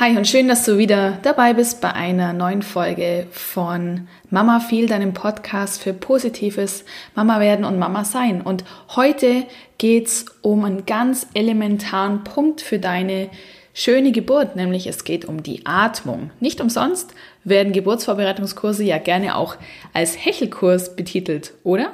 Hi und schön, dass du wieder dabei bist bei einer neuen Folge von Mama viel, deinem Podcast für positives Mama werden und Mama sein. Und heute geht's um einen ganz elementaren Punkt für deine schöne Geburt, nämlich es geht um die Atmung. Nicht umsonst werden Geburtsvorbereitungskurse ja gerne auch als Hechelkurs betitelt, oder?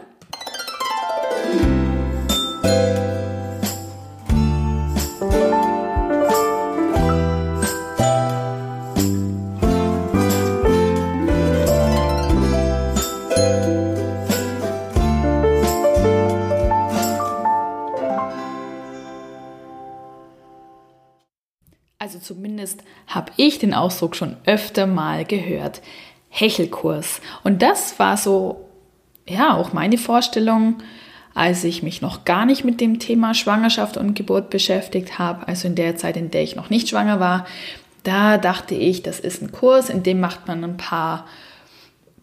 Also zumindest habe ich den Ausdruck schon öfter mal gehört. Hechelkurs. Und das war so, ja, auch meine Vorstellung, als ich mich noch gar nicht mit dem Thema Schwangerschaft und Geburt beschäftigt habe, also in der Zeit, in der ich noch nicht schwanger war. Da dachte ich, das ist ein Kurs, in dem macht man ein paar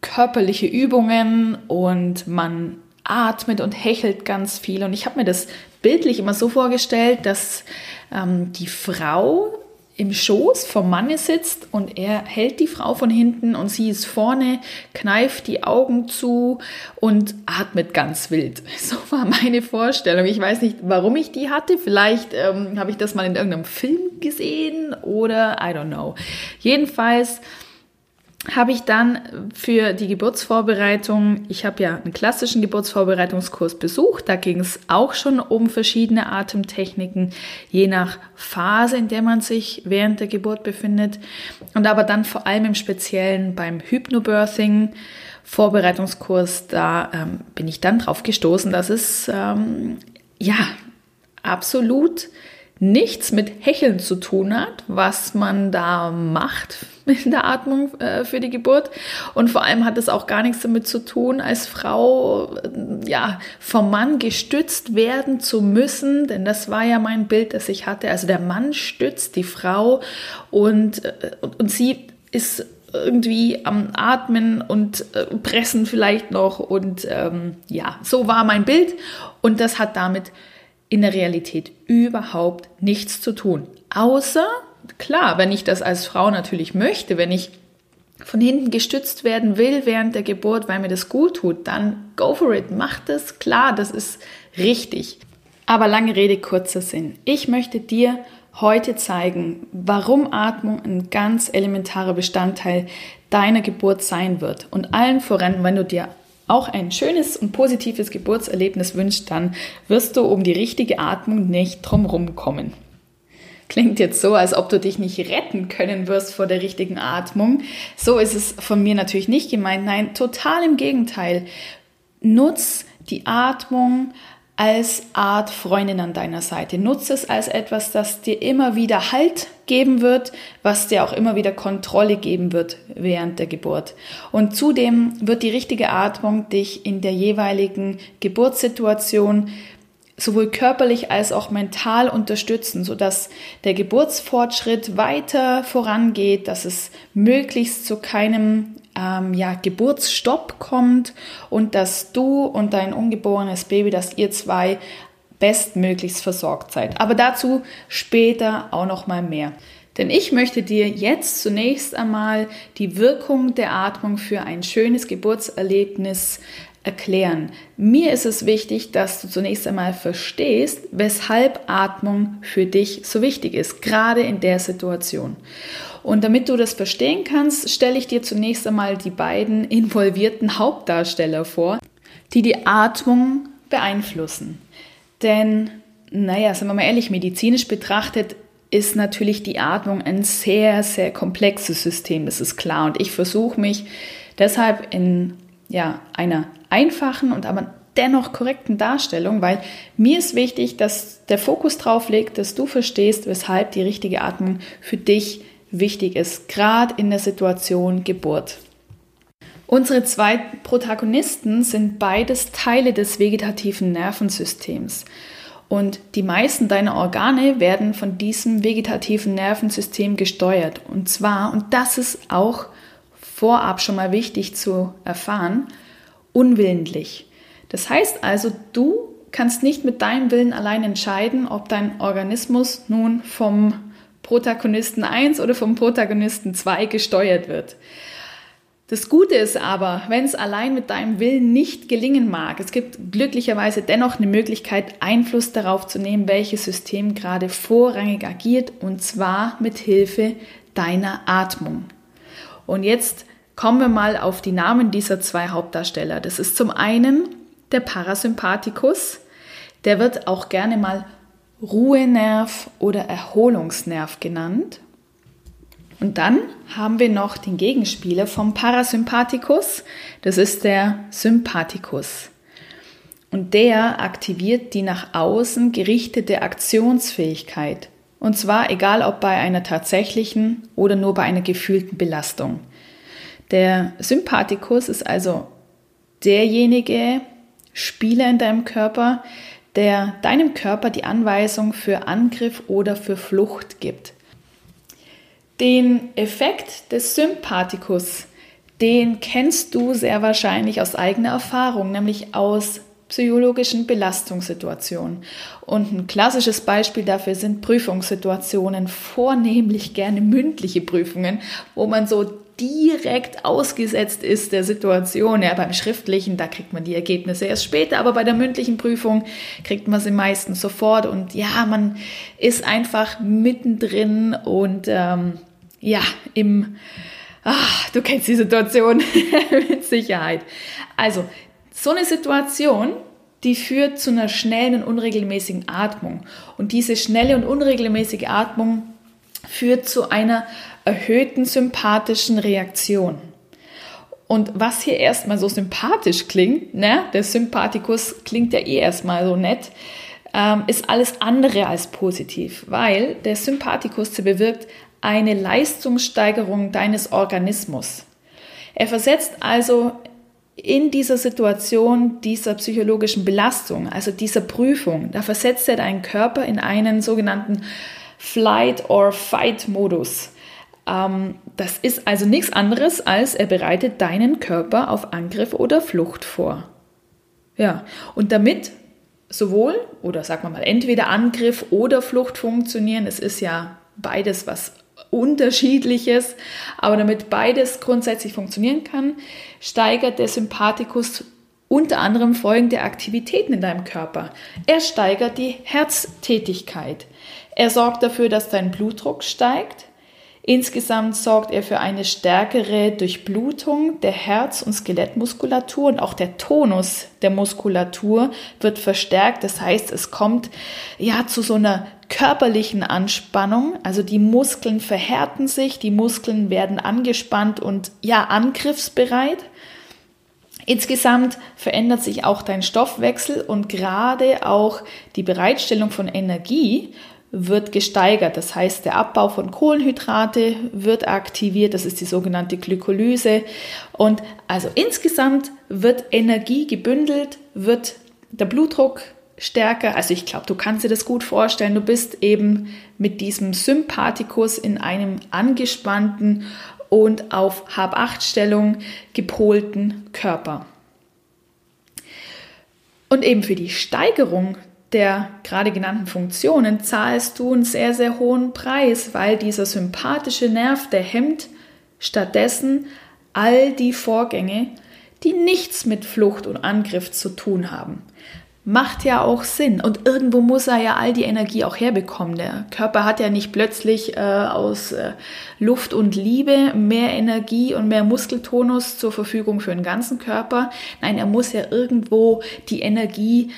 körperliche Übungen und man atmet und hechelt ganz viel. Und ich habe mir das bildlich immer so vorgestellt, dass ähm, die Frau im Schoß vom Manne sitzt und er hält die Frau von hinten und sie ist vorne, kneift die Augen zu und atmet ganz wild. So war meine Vorstellung. Ich weiß nicht, warum ich die hatte. Vielleicht ähm, habe ich das mal in irgendeinem Film gesehen oder I don't know. Jedenfalls habe ich dann für die Geburtsvorbereitung, ich habe ja einen klassischen Geburtsvorbereitungskurs besucht, da ging es auch schon um verschiedene Atemtechniken, je nach Phase, in der man sich während der Geburt befindet. Und aber dann vor allem im Speziellen beim Hypnobirthing. Vorbereitungskurs, da ähm, bin ich dann drauf gestoßen, dass es ähm, ja absolut nichts mit Hecheln zu tun hat, was man da macht in der Atmung äh, für die Geburt. Und vor allem hat es auch gar nichts damit zu tun, als Frau äh, ja vom Mann gestützt werden zu müssen, denn das war ja mein Bild, das ich hatte. Also der Mann stützt die Frau und, äh, und, sie ist irgendwie am Atmen und äh, Pressen vielleicht noch. Und ähm, ja, so war mein Bild. Und das hat damit in der Realität überhaupt nichts zu tun. Außer, klar, wenn ich das als Frau natürlich möchte, wenn ich von hinten gestützt werden will während der Geburt, weil mir das gut tut, dann go for it, mach das, klar, das ist richtig. Aber lange Rede, kurzer Sinn. Ich möchte dir heute zeigen, warum Atmung ein ganz elementarer Bestandteil deiner Geburt sein wird. Und allen voran, wenn du dir auch ein schönes und positives Geburtserlebnis wünscht, dann wirst du um die richtige Atmung nicht drumherum kommen. Klingt jetzt so, als ob du dich nicht retten können wirst vor der richtigen Atmung. So ist es von mir natürlich nicht gemeint. Nein, total im Gegenteil. Nutz die Atmung als Art Freundin an deiner Seite. Nutze es als etwas, das dir immer wieder Halt geben wird, was dir auch immer wieder Kontrolle geben wird während der Geburt. Und zudem wird die richtige Atmung dich in der jeweiligen Geburtssituation sowohl körperlich als auch mental unterstützen, sodass der Geburtsfortschritt weiter vorangeht, dass es möglichst zu keinem ähm, ja, Geburtsstopp kommt und dass du und dein ungeborenes Baby, dass ihr zwei bestmöglichst versorgt seid. Aber dazu später auch noch mal mehr. Denn ich möchte dir jetzt zunächst einmal die Wirkung der Atmung für ein schönes Geburtserlebnis erklären. Mir ist es wichtig, dass du zunächst einmal verstehst, weshalb Atmung für dich so wichtig ist, gerade in der Situation. Und damit du das verstehen kannst, stelle ich dir zunächst einmal die beiden involvierten Hauptdarsteller vor, die die Atmung beeinflussen. Denn, naja, sagen wir mal ehrlich, medizinisch betrachtet ist natürlich die Atmung ein sehr, sehr komplexes System, das ist klar. Und ich versuche mich deshalb in ja, einer einfachen und aber dennoch korrekten Darstellung, weil mir ist wichtig, dass der Fokus drauf liegt, dass du verstehst, weshalb die richtige Atmung für dich wichtig ist, gerade in der Situation Geburt. Unsere zwei Protagonisten sind beides Teile des vegetativen Nervensystems. Und die meisten deiner Organe werden von diesem vegetativen Nervensystem gesteuert. Und zwar, und das ist auch vorab schon mal wichtig zu erfahren, unwillentlich. Das heißt also, du kannst nicht mit deinem Willen allein entscheiden, ob dein Organismus nun vom Protagonisten 1 oder vom Protagonisten 2 gesteuert wird. Das Gute ist aber, wenn es allein mit deinem Willen nicht gelingen mag, es gibt glücklicherweise dennoch eine Möglichkeit, Einfluss darauf zu nehmen, welches System gerade vorrangig agiert, und zwar mit Hilfe deiner Atmung. Und jetzt kommen wir mal auf die Namen dieser zwei Hauptdarsteller. Das ist zum einen der Parasympathikus, der wird auch gerne mal Ruhenerv oder Erholungsnerv genannt. Und dann haben wir noch den Gegenspieler vom Parasympathikus, das ist der Sympathikus. Und der aktiviert die nach außen gerichtete Aktionsfähigkeit. Und zwar egal ob bei einer tatsächlichen oder nur bei einer gefühlten Belastung. Der Sympathikus ist also derjenige Spieler in deinem Körper, der deinem Körper die Anweisung für Angriff oder für Flucht gibt. Den Effekt des Sympathikus, den kennst du sehr wahrscheinlich aus eigener Erfahrung, nämlich aus psychologischen Belastungssituationen. Und ein klassisches Beispiel dafür sind Prüfungssituationen, vornehmlich gerne mündliche Prüfungen, wo man so direkt ausgesetzt ist der Situation. Ja, beim schriftlichen, da kriegt man die Ergebnisse erst später, aber bei der mündlichen Prüfung kriegt man sie meistens sofort. Und ja, man ist einfach mittendrin und ähm, ja, im, ach, du kennst die Situation mit Sicherheit. Also, so eine Situation, die führt zu einer schnellen und unregelmäßigen Atmung. Und diese schnelle und unregelmäßige Atmung führt zu einer erhöhten sympathischen Reaktion. Und was hier erstmal so sympathisch klingt, ne, der Sympathikus klingt ja eh erstmal so nett, ähm, ist alles andere als positiv, weil der Sympathikus bewirkt eine Leistungssteigerung deines Organismus. Er versetzt also in dieser Situation dieser psychologischen Belastung, also dieser Prüfung, da versetzt er deinen Körper in einen sogenannten Flight- or Fight-Modus. Ähm, das ist also nichts anderes, als er bereitet deinen Körper auf Angriff oder Flucht vor. Ja, und damit sowohl, oder sagen wir mal, entweder Angriff oder Flucht funktionieren, es ist ja beides was unterschiedliches, aber damit beides grundsätzlich funktionieren kann, steigert der Sympathikus unter anderem folgende Aktivitäten in deinem Körper. Er steigert die Herztätigkeit. Er sorgt dafür, dass dein Blutdruck steigt. Insgesamt sorgt er für eine stärkere Durchblutung der Herz- und Skelettmuskulatur und auch der Tonus der Muskulatur wird verstärkt. Das heißt, es kommt ja zu so einer körperlichen Anspannung. Also die Muskeln verhärten sich, die Muskeln werden angespannt und ja angriffsbereit. Insgesamt verändert sich auch dein Stoffwechsel und gerade auch die Bereitstellung von Energie wird gesteigert. Das heißt, der Abbau von Kohlenhydrate wird aktiviert. Das ist die sogenannte Glykolyse. Und also insgesamt wird Energie gebündelt, wird der Blutdruck stärker. Also ich glaube, du kannst dir das gut vorstellen. Du bist eben mit diesem Sympathikus in einem angespannten und auf Hab-8-Stellung gepolten Körper. Und eben für die Steigerung der gerade genannten Funktionen zahlst du einen sehr, sehr hohen Preis, weil dieser sympathische Nerv, der hemmt stattdessen all die Vorgänge, die nichts mit Flucht und Angriff zu tun haben. Macht ja auch Sinn. Und irgendwo muss er ja all die Energie auch herbekommen. Der Körper hat ja nicht plötzlich äh, aus äh, Luft und Liebe mehr Energie und mehr Muskeltonus zur Verfügung für den ganzen Körper. Nein, er muss ja irgendwo die Energie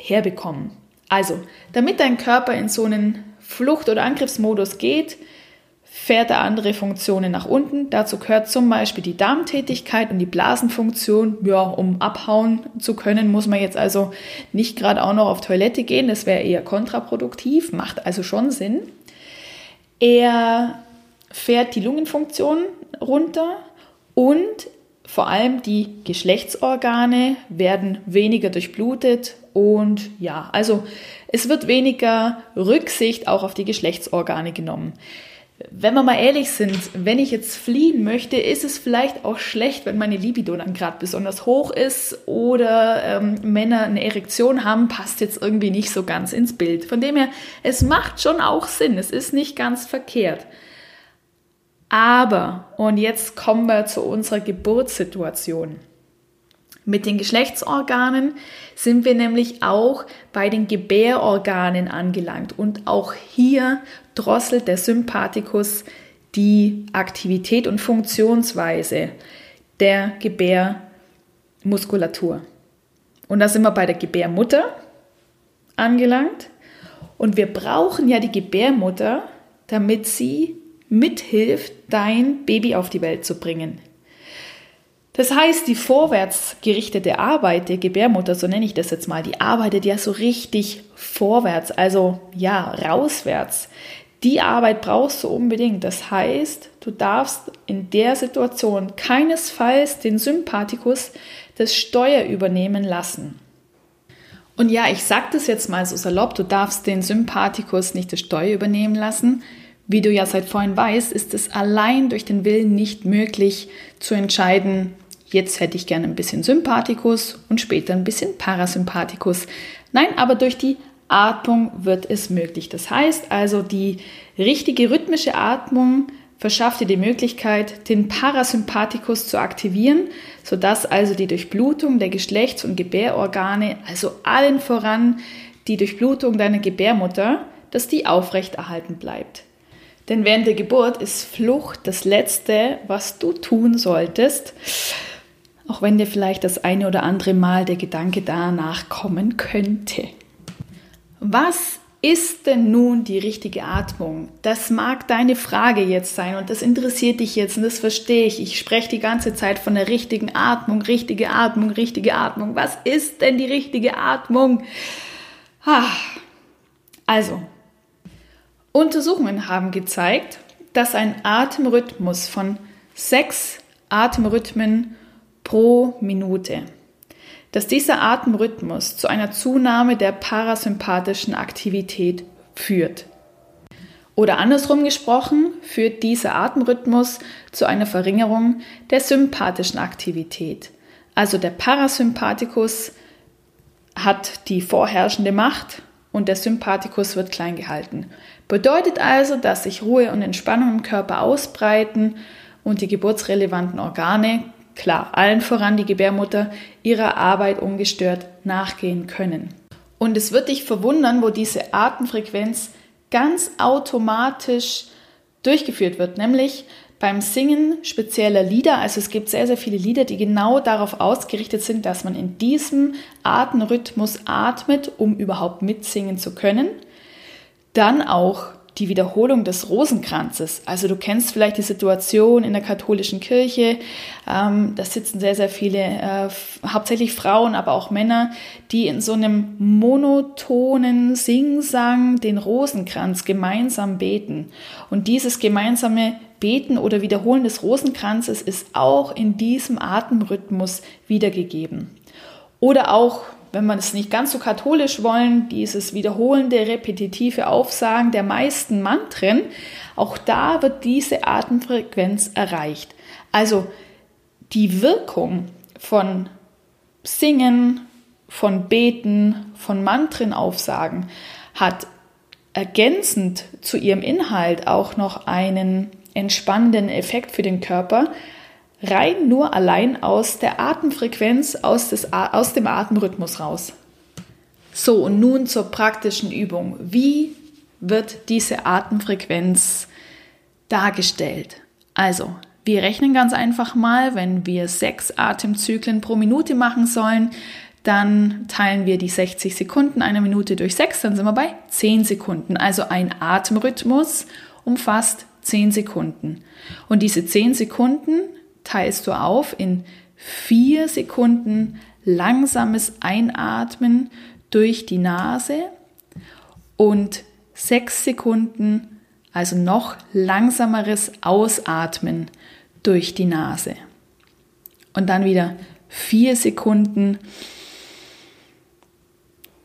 herbekommen. Also, damit dein Körper in so einen Flucht- oder Angriffsmodus geht, fährt er andere Funktionen nach unten. Dazu gehört zum Beispiel die Darmtätigkeit und die Blasenfunktion. Ja, um abhauen zu können, muss man jetzt also nicht gerade auch noch auf Toilette gehen. Das wäre eher kontraproduktiv, macht also schon Sinn. Er fährt die Lungenfunktion runter und vor allem die Geschlechtsorgane werden weniger durchblutet und ja, also es wird weniger Rücksicht auch auf die Geschlechtsorgane genommen. wenn wir mal ehrlich sind, wenn ich jetzt fliehen möchte, ist es vielleicht auch schlecht, wenn meine Libido dann gerade besonders hoch ist oder ähm, Männer eine Erektion haben, passt jetzt irgendwie nicht so ganz ins Bild. Von dem her, es macht schon auch Sinn, es ist nicht ganz verkehrt. Aber, und jetzt kommen wir zu unserer Geburtssituation. Mit den Geschlechtsorganen sind wir nämlich auch bei den Gebärorganen angelangt und auch hier drosselt der Sympathikus die Aktivität und Funktionsweise der Gebärmuskulatur. Und da sind wir bei der Gebärmutter angelangt und wir brauchen ja die Gebärmutter, damit sie mithilft, dein Baby auf die Welt zu bringen. Das heißt, die vorwärts gerichtete Arbeit der Gebärmutter, so nenne ich das jetzt mal, die arbeitet ja so richtig vorwärts, also ja, rauswärts. Die Arbeit brauchst du unbedingt. Das heißt, du darfst in der Situation keinesfalls den Sympathikus das Steuer übernehmen lassen. Und ja, ich sage das jetzt mal so salopp, du darfst den Sympathikus nicht das Steuer übernehmen lassen. Wie du ja seit vorhin weißt, ist es allein durch den Willen nicht möglich zu entscheiden, jetzt hätte ich gerne ein bisschen Sympathikus und später ein bisschen Parasympathikus. Nein, aber durch die Atmung wird es möglich. Das heißt also, die richtige rhythmische Atmung verschafft dir die Möglichkeit, den Parasympathikus zu aktivieren, sodass also die Durchblutung der Geschlechts- und Gebärorgane, also allen voran die Durchblutung deiner Gebärmutter, dass die aufrechterhalten bleibt. Denn während der Geburt ist Flucht das Letzte, was du tun solltest, auch wenn dir vielleicht das eine oder andere Mal der Gedanke danach kommen könnte. Was ist denn nun die richtige Atmung? Das mag deine Frage jetzt sein und das interessiert dich jetzt und das verstehe ich. Ich spreche die ganze Zeit von der richtigen Atmung, richtige Atmung, richtige Atmung. Was ist denn die richtige Atmung? Also, Untersuchungen haben gezeigt, dass ein Atemrhythmus von sechs Atemrhythmen pro Minute, dass dieser Atemrhythmus zu einer Zunahme der parasympathischen Aktivität führt. Oder andersrum gesprochen, führt dieser Atemrhythmus zu einer Verringerung der sympathischen Aktivität. Also der Parasympathikus hat die vorherrschende Macht und der Sympathikus wird klein gehalten. Bedeutet also, dass sich Ruhe und Entspannung im Körper ausbreiten und die geburtsrelevanten Organe, klar, allen voran die Gebärmutter, ihrer Arbeit ungestört nachgehen können. Und es wird dich verwundern, wo diese Atemfrequenz ganz automatisch durchgeführt wird, nämlich beim Singen spezieller Lieder. Also es gibt sehr, sehr viele Lieder, die genau darauf ausgerichtet sind, dass man in diesem Atemrhythmus atmet, um überhaupt mitsingen zu können. Dann auch die Wiederholung des Rosenkranzes. Also du kennst vielleicht die Situation in der katholischen Kirche. Ähm, da sitzen sehr, sehr viele, äh, hauptsächlich Frauen, aber auch Männer, die in so einem monotonen Singsang den Rosenkranz gemeinsam beten. Und dieses gemeinsame Beten oder Wiederholen des Rosenkranzes ist auch in diesem Atemrhythmus wiedergegeben. Oder auch wenn man es nicht ganz so katholisch wollen, dieses wiederholende, repetitive Aufsagen der meisten Mantren, auch da wird diese Atemfrequenz erreicht. Also die Wirkung von Singen, von Beten, von Mantren aufsagen hat ergänzend zu ihrem Inhalt auch noch einen entspannenden Effekt für den Körper, rein nur allein aus der Atemfrequenz, aus, des, aus dem Atemrhythmus raus. So, und nun zur praktischen Übung. Wie wird diese Atemfrequenz dargestellt? Also, wir rechnen ganz einfach mal, wenn wir sechs Atemzyklen pro Minute machen sollen, dann teilen wir die 60 Sekunden einer Minute durch sechs, dann sind wir bei 10 Sekunden. Also ein Atemrhythmus umfasst 10 Sekunden. Und diese 10 Sekunden teilst du auf in vier Sekunden langsames Einatmen durch die Nase und sechs Sekunden, also noch langsameres Ausatmen durch die Nase. Und dann wieder vier Sekunden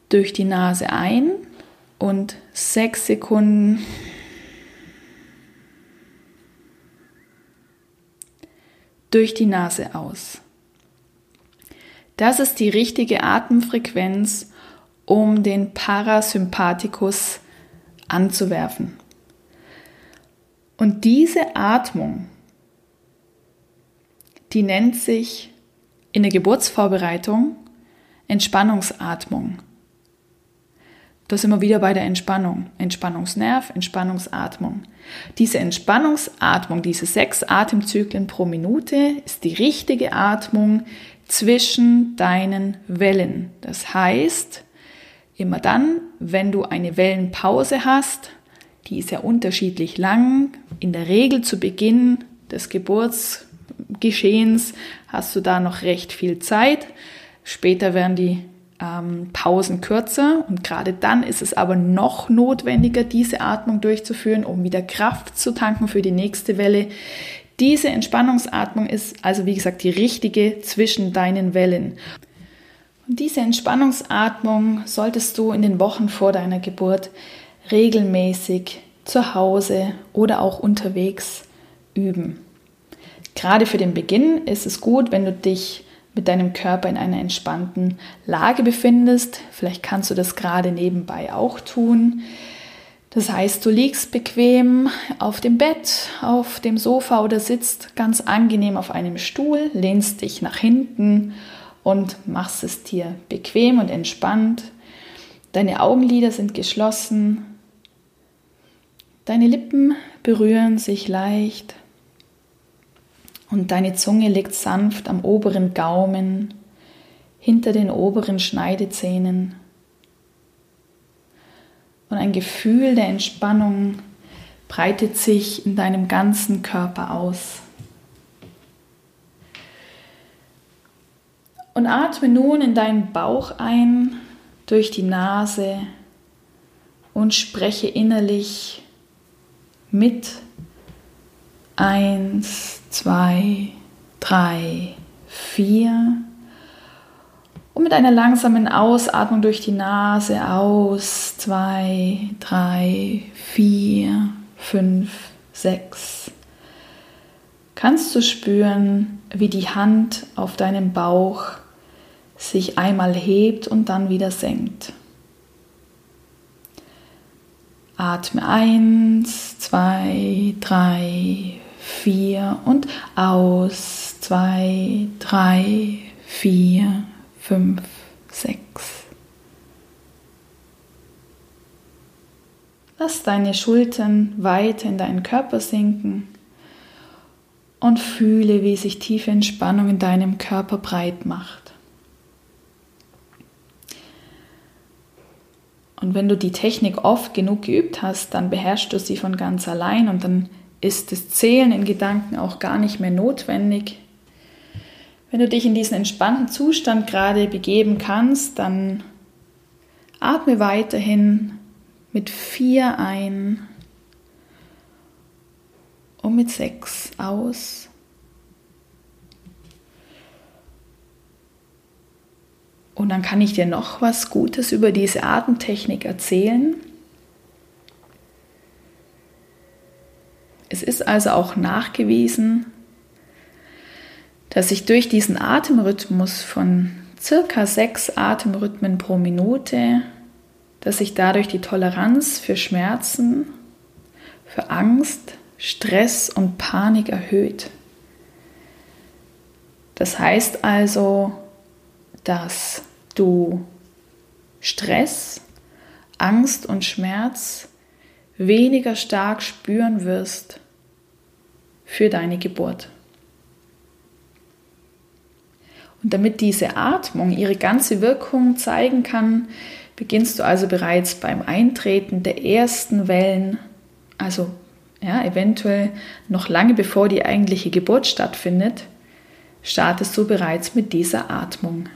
durch die Nase ein und sechs Sekunden durch die Nase aus. Das ist die richtige Atemfrequenz, um den Parasympathikus anzuwerfen. Und diese Atmung, die nennt sich in der Geburtsvorbereitung Entspannungsatmung. Das sind wir wieder bei der Entspannung. Entspannungsnerv, Entspannungsatmung. Diese Entspannungsatmung, diese sechs Atemzyklen pro Minute, ist die richtige Atmung zwischen deinen Wellen. Das heißt, immer dann, wenn du eine Wellenpause hast, die ist ja unterschiedlich lang, in der Regel zu Beginn des Geburtsgeschehens hast du da noch recht viel Zeit. Später werden die ähm, Pausen kürzer und gerade dann ist es aber noch notwendiger, diese Atmung durchzuführen, um wieder Kraft zu tanken für die nächste Welle. Diese Entspannungsatmung ist also wie gesagt die richtige zwischen deinen Wellen. Und diese Entspannungsatmung solltest du in den Wochen vor deiner Geburt regelmäßig zu Hause oder auch unterwegs üben. Gerade für den Beginn ist es gut, wenn du dich mit deinem Körper in einer entspannten Lage befindest. Vielleicht kannst du das gerade nebenbei auch tun. Das heißt, du liegst bequem auf dem Bett, auf dem Sofa oder sitzt ganz angenehm auf einem Stuhl, lehnst dich nach hinten und machst es dir bequem und entspannt. Deine Augenlider sind geschlossen. Deine Lippen berühren sich leicht und deine Zunge liegt sanft am oberen Gaumen, hinter den oberen Schneidezähnen. Und ein Gefühl der Entspannung breitet sich in deinem ganzen Körper aus. Und atme nun in deinen Bauch ein durch die Nase und spreche innerlich mit Eins, zwei, drei, vier. Und mit einer langsamen Ausatmung durch die Nase aus. Zwei, drei, vier, fünf, sechs. Kannst du spüren, wie die Hand auf deinem Bauch sich einmal hebt und dann wieder senkt. Atme eins, zwei, drei, vier und aus. Zwei, drei, vier, fünf, sechs. Lass deine Schultern weiter in deinen Körper sinken und fühle, wie sich tiefe Entspannung in deinem Körper breit macht. Und wenn du die Technik oft genug geübt hast, dann beherrschst du sie von ganz allein und dann ist das Zählen in Gedanken auch gar nicht mehr notwendig. Wenn du dich in diesen entspannten Zustand gerade begeben kannst, dann atme weiterhin mit vier ein und mit sechs aus. Und dann kann ich dir noch was Gutes über diese Atemtechnik erzählen. Es ist also auch nachgewiesen, dass sich durch diesen Atemrhythmus von circa sechs Atemrhythmen pro Minute, dass sich dadurch die Toleranz für Schmerzen, für Angst, Stress und Panik erhöht. Das heißt also, dass du Stress, Angst und Schmerz weniger stark spüren wirst für deine Geburt. Und damit diese Atmung ihre ganze Wirkung zeigen kann, beginnst du also bereits beim Eintreten der ersten Wellen, also ja, eventuell noch lange bevor die eigentliche Geburt stattfindet, startest du bereits mit dieser Atmung.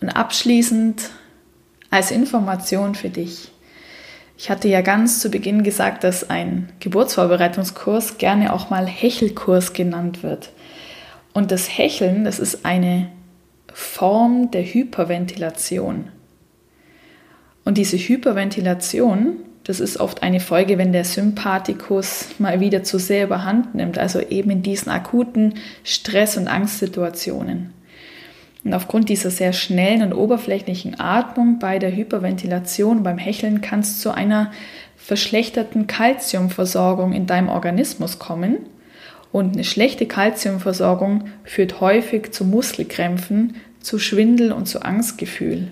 Und abschließend als Information für dich. Ich hatte ja ganz zu Beginn gesagt, dass ein Geburtsvorbereitungskurs gerne auch mal Hechelkurs genannt wird. Und das Hecheln, das ist eine Form der Hyperventilation. Und diese Hyperventilation, das ist oft eine Folge, wenn der Sympathikus mal wieder zu sehr überhand nimmt, also eben in diesen akuten Stress- und Angstsituationen. Und aufgrund dieser sehr schnellen und oberflächlichen Atmung bei der Hyperventilation, beim Hecheln, kann es zu einer verschlechterten Kalziumversorgung in deinem Organismus kommen. Und eine schlechte Kalziumversorgung führt häufig zu Muskelkrämpfen, zu Schwindel und zu Angstgefühl.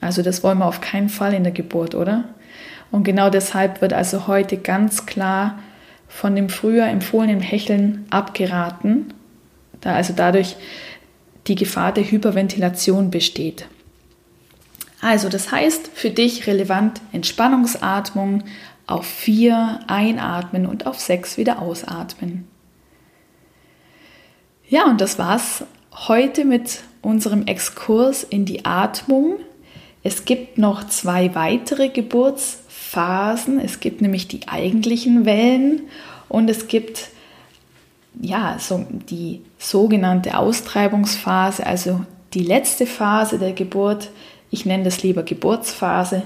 Also das wollen wir auf keinen Fall in der Geburt, oder? Und genau deshalb wird also heute ganz klar von dem früher empfohlenen Hecheln abgeraten, da also dadurch die Gefahr der Hyperventilation besteht. Also das heißt für dich relevant Entspannungsatmung auf 4 einatmen und auf 6 wieder ausatmen. Ja, und das war's heute mit unserem Exkurs in die Atmung. Es gibt noch zwei weitere Geburtsphasen. Es gibt nämlich die eigentlichen Wellen und es gibt ja, so die sogenannte Austreibungsphase, also die letzte Phase der Geburt. Ich nenne das lieber Geburtsphase.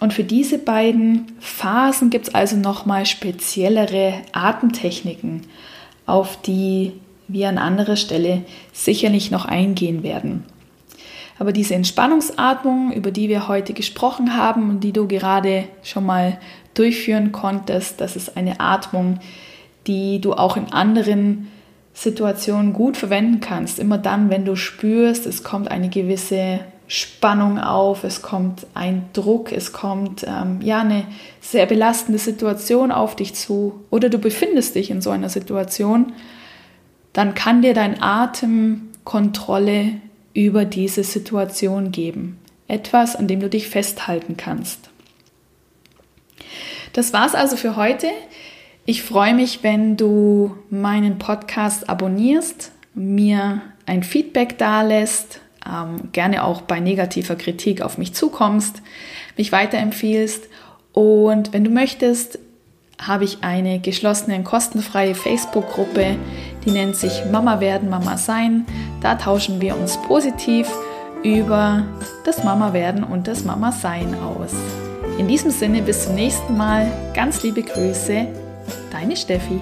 Und für diese beiden Phasen gibt es also nochmal speziellere Atemtechniken, auf die wir an anderer Stelle sicherlich noch eingehen werden. Aber diese Entspannungsatmung, über die wir heute gesprochen haben und die du gerade schon mal durchführen konntest, das ist eine Atmung, die du auch in anderen Situationen gut verwenden kannst. Immer dann, wenn du spürst, es kommt eine gewisse Spannung auf, es kommt ein Druck, es kommt ähm, ja eine sehr belastende Situation auf dich zu oder du befindest dich in so einer Situation, dann kann dir dein Atem Kontrolle über diese Situation geben. Etwas, an dem du dich festhalten kannst. Das war's also für heute. Ich freue mich, wenn du meinen Podcast abonnierst, mir ein Feedback dalässt, ähm, gerne auch bei negativer Kritik auf mich zukommst, mich weiterempfiehlst und wenn du möchtest, habe ich eine geschlossene und kostenfreie Facebook-Gruppe, die nennt sich Mama werden, Mama sein. Da tauschen wir uns positiv über das Mama werden und das Mama sein aus. In diesem Sinne bis zum nächsten Mal. Ganz liebe Grüße, Deine Steffi.